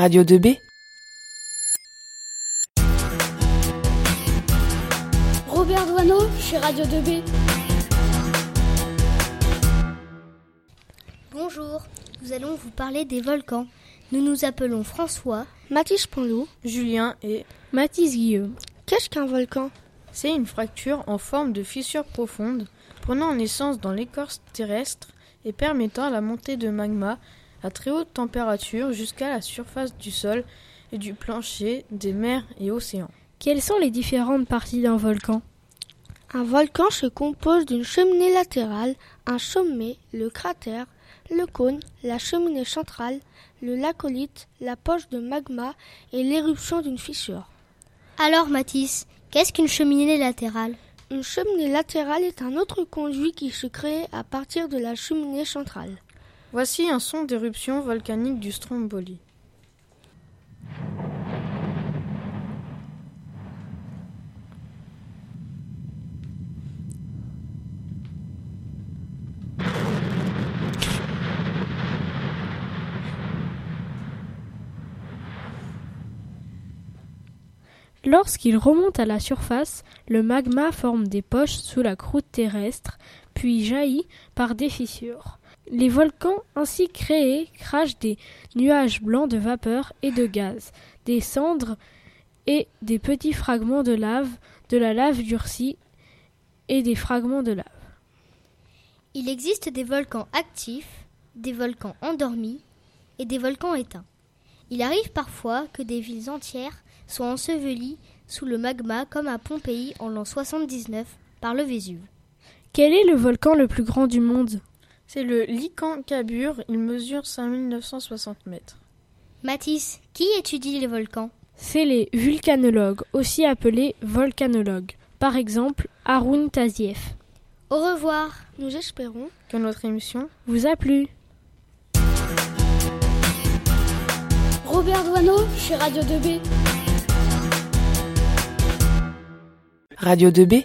Radio 2B Robert Doisneau chez Radio 2B. Bonjour, nous allons vous parler des volcans. Nous nous appelons François, Mathis Panlou, Julien et Mathis Guillaume. Qu'est-ce qu'un volcan? C'est une fracture en forme de fissure profonde, prenant naissance dans l'écorce terrestre et permettant la montée de magma à très haute température jusqu'à la surface du sol et du plancher des mers et océans. Quelles sont les différentes parties d'un volcan Un volcan se compose d'une cheminée latérale, un sommet, le cratère, le cône, la cheminée centrale, le laccolite, la poche de magma et l'éruption d'une fissure. Alors Mathis, qu'est-ce qu'une cheminée latérale? Une cheminée latérale est un autre conduit qui se crée à partir de la cheminée centrale. Voici un son d'éruption volcanique du Stromboli. Lorsqu'il remonte à la surface, le magma forme des poches sous la croûte terrestre, puis jaillit par des fissures. Les volcans ainsi créés crachent des nuages blancs de vapeur et de gaz, des cendres et des petits fragments de lave, de la lave durcie et des fragments de lave. Il existe des volcans actifs, des volcans endormis et des volcans éteints. Il arrive parfois que des villes entières soient ensevelies sous le magma comme à Pompéi en l'an 79 par le Vésuve. Quel est le volcan le plus grand du monde? C'est le Licancabur, il mesure 5960 mètres. Mathis, qui étudie les volcans? C'est les vulcanologues, aussi appelés volcanologues. Par exemple, Haroun Tazieff. Au revoir, nous espérons que notre émission vous a plu. Robert Doisneau chez Radio 2B. Radio 2B